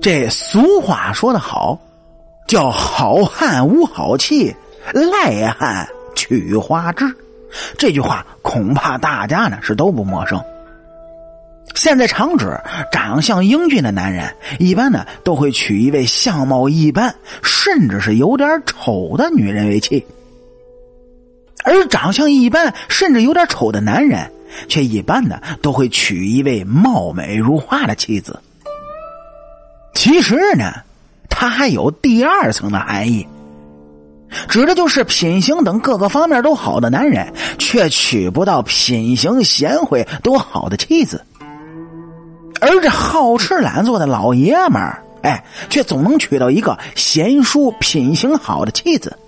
这俗话说得好，叫好汉无好气，赖汉娶花枝。这句话恐怕大家呢是都不陌生。现在常指长相英俊的男人，一般呢都会娶一位相貌一般，甚至是有点丑的女人为妻；而长相一般，甚至有点丑的男人，却一般呢都会娶一位貌美如花的妻子。其实呢，它还有第二层的含义，指的就是品行等各个方面都好的男人，却娶不到品行贤惠都好的妻子。而这好吃懒做的老爷们儿，哎，却总能娶到一个贤淑、品行好的妻子。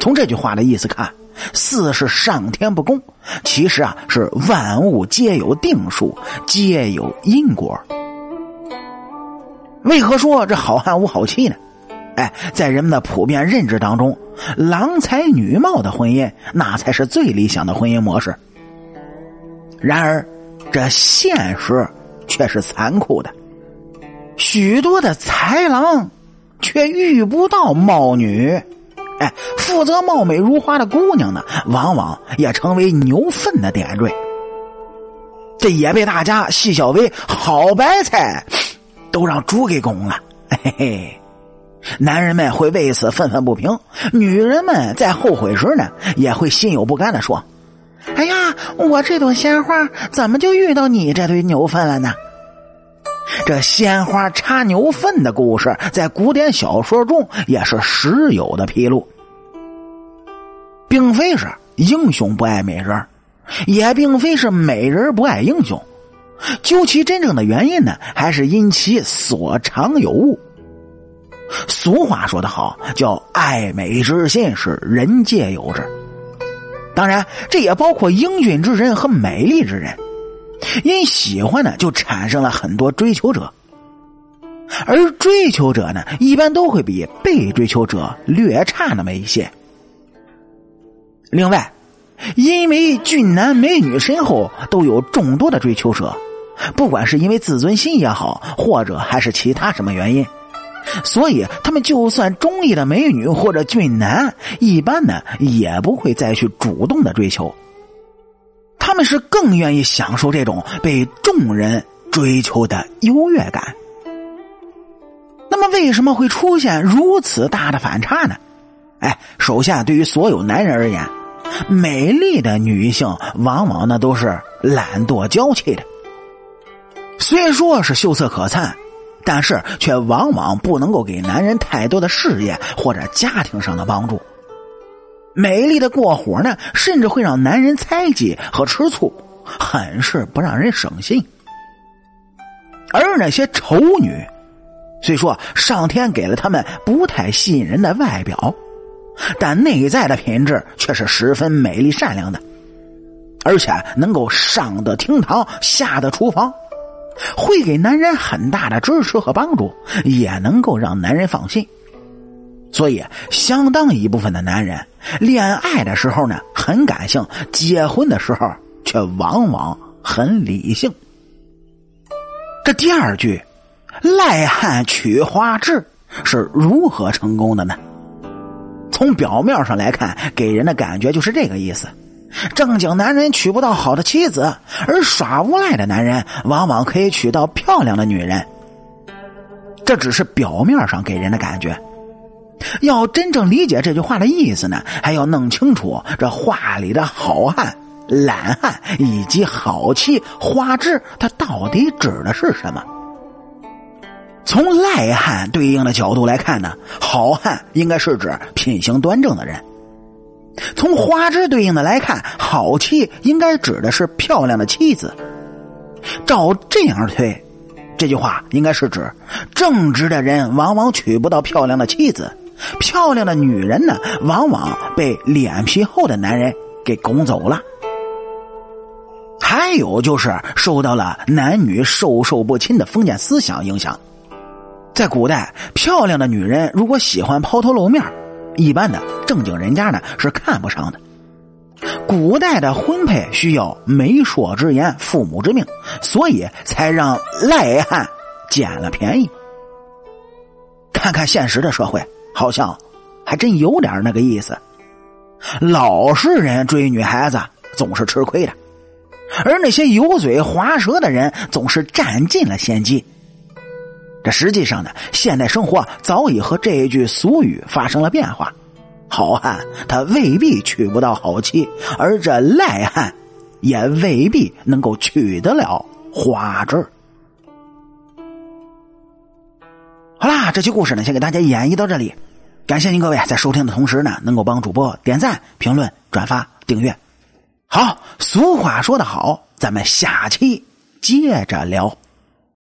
从这句话的意思看，似是上天不公，其实啊是万物皆有定数，皆有因果。为何说这好汉无好妻呢？哎，在人们的普遍认知当中，郎才女貌的婚姻，那才是最理想的婚姻模式。然而，这现实。却是残酷的，许多的才郎却遇不到貌女，哎，负责貌美如花的姑娘呢，往往也成为牛粪的点缀。这也被大家戏笑为好白菜，都让猪给拱了。嘿嘿，男人们会为此愤愤不平，女人们在后悔时呢，也会心有不甘的说。哎呀，我这朵鲜花怎么就遇到你这堆牛粪了呢？这鲜花插牛粪的故事，在古典小说中也是时有的披露。并非是英雄不爱美人，也并非是美人不爱英雄。究其真正的原因呢，还是因其所长有误。俗话说得好，叫爱美之心是人皆有之。当然，这也包括英俊之人和美丽之人，因喜欢呢，就产生了很多追求者，而追求者呢，一般都会比被追求者略差那么一些。另外，因为俊男美女身后都有众多的追求者，不管是因为自尊心也好，或者还是其他什么原因。所以，他们就算中意的美女或者俊男，一般呢也不会再去主动的追求。他们是更愿意享受这种被众人追求的优越感。那么，为什么会出现如此大的反差呢？哎，首先，对于所有男人而言，美丽的女性往往呢都是懒惰娇气的，虽说是秀色可餐。但是却往往不能够给男人太多的事业或者家庭上的帮助。美丽的过火呢，甚至会让男人猜忌和吃醋，很是不让人省心。而那些丑女，虽说上天给了他们不太吸引人的外表，但内在的品质却是十分美丽善良的，而且能够上得厅堂，下得厨房。会给男人很大的支持和帮助，也能够让男人放心。所以，相当一部分的男人恋爱的时候呢很感性，结婚的时候却往往很理性。这第二句“赖汉娶花枝”是如何成功的呢？从表面上来看，给人的感觉就是这个意思。正经男人娶不到好的妻子，而耍无赖的男人往往可以娶到漂亮的女人。这只是表面上给人的感觉，要真正理解这句话的意思呢，还要弄清楚这话里的好汉、懒汉以及好妻、花枝，它到底指的是什么？从赖汉对应的角度来看呢，好汉应该是指品行端正的人。从花枝对应的来看，好妻应该指的是漂亮的妻子。照这样推，这句话应该是指正直的人往往娶不到漂亮的妻子，漂亮的女人呢，往往被脸皮厚的男人给拱走了。还有就是受到了男女授受不亲的封建思想影响，在古代，漂亮的女人如果喜欢抛头露面。一般的正经人家呢是看不上的。古代的婚配需要媒妁之言、父母之命，所以才让赖汉捡了便宜。看看现实的社会，好像还真有点那个意思。老实人追女孩子总是吃亏的，而那些油嘴滑舌的人总是占尽了先机。这实际上呢，现代生活早已和这一句俗语发生了变化。好汉他未必娶不到好妻，而这赖汉也未必能够娶得了花枝。好啦，这期故事呢，先给大家演绎到这里。感谢您各位在收听的同时呢，能够帮主播点赞、评论、转发、订阅。好，俗话说得好，咱们下期接着聊。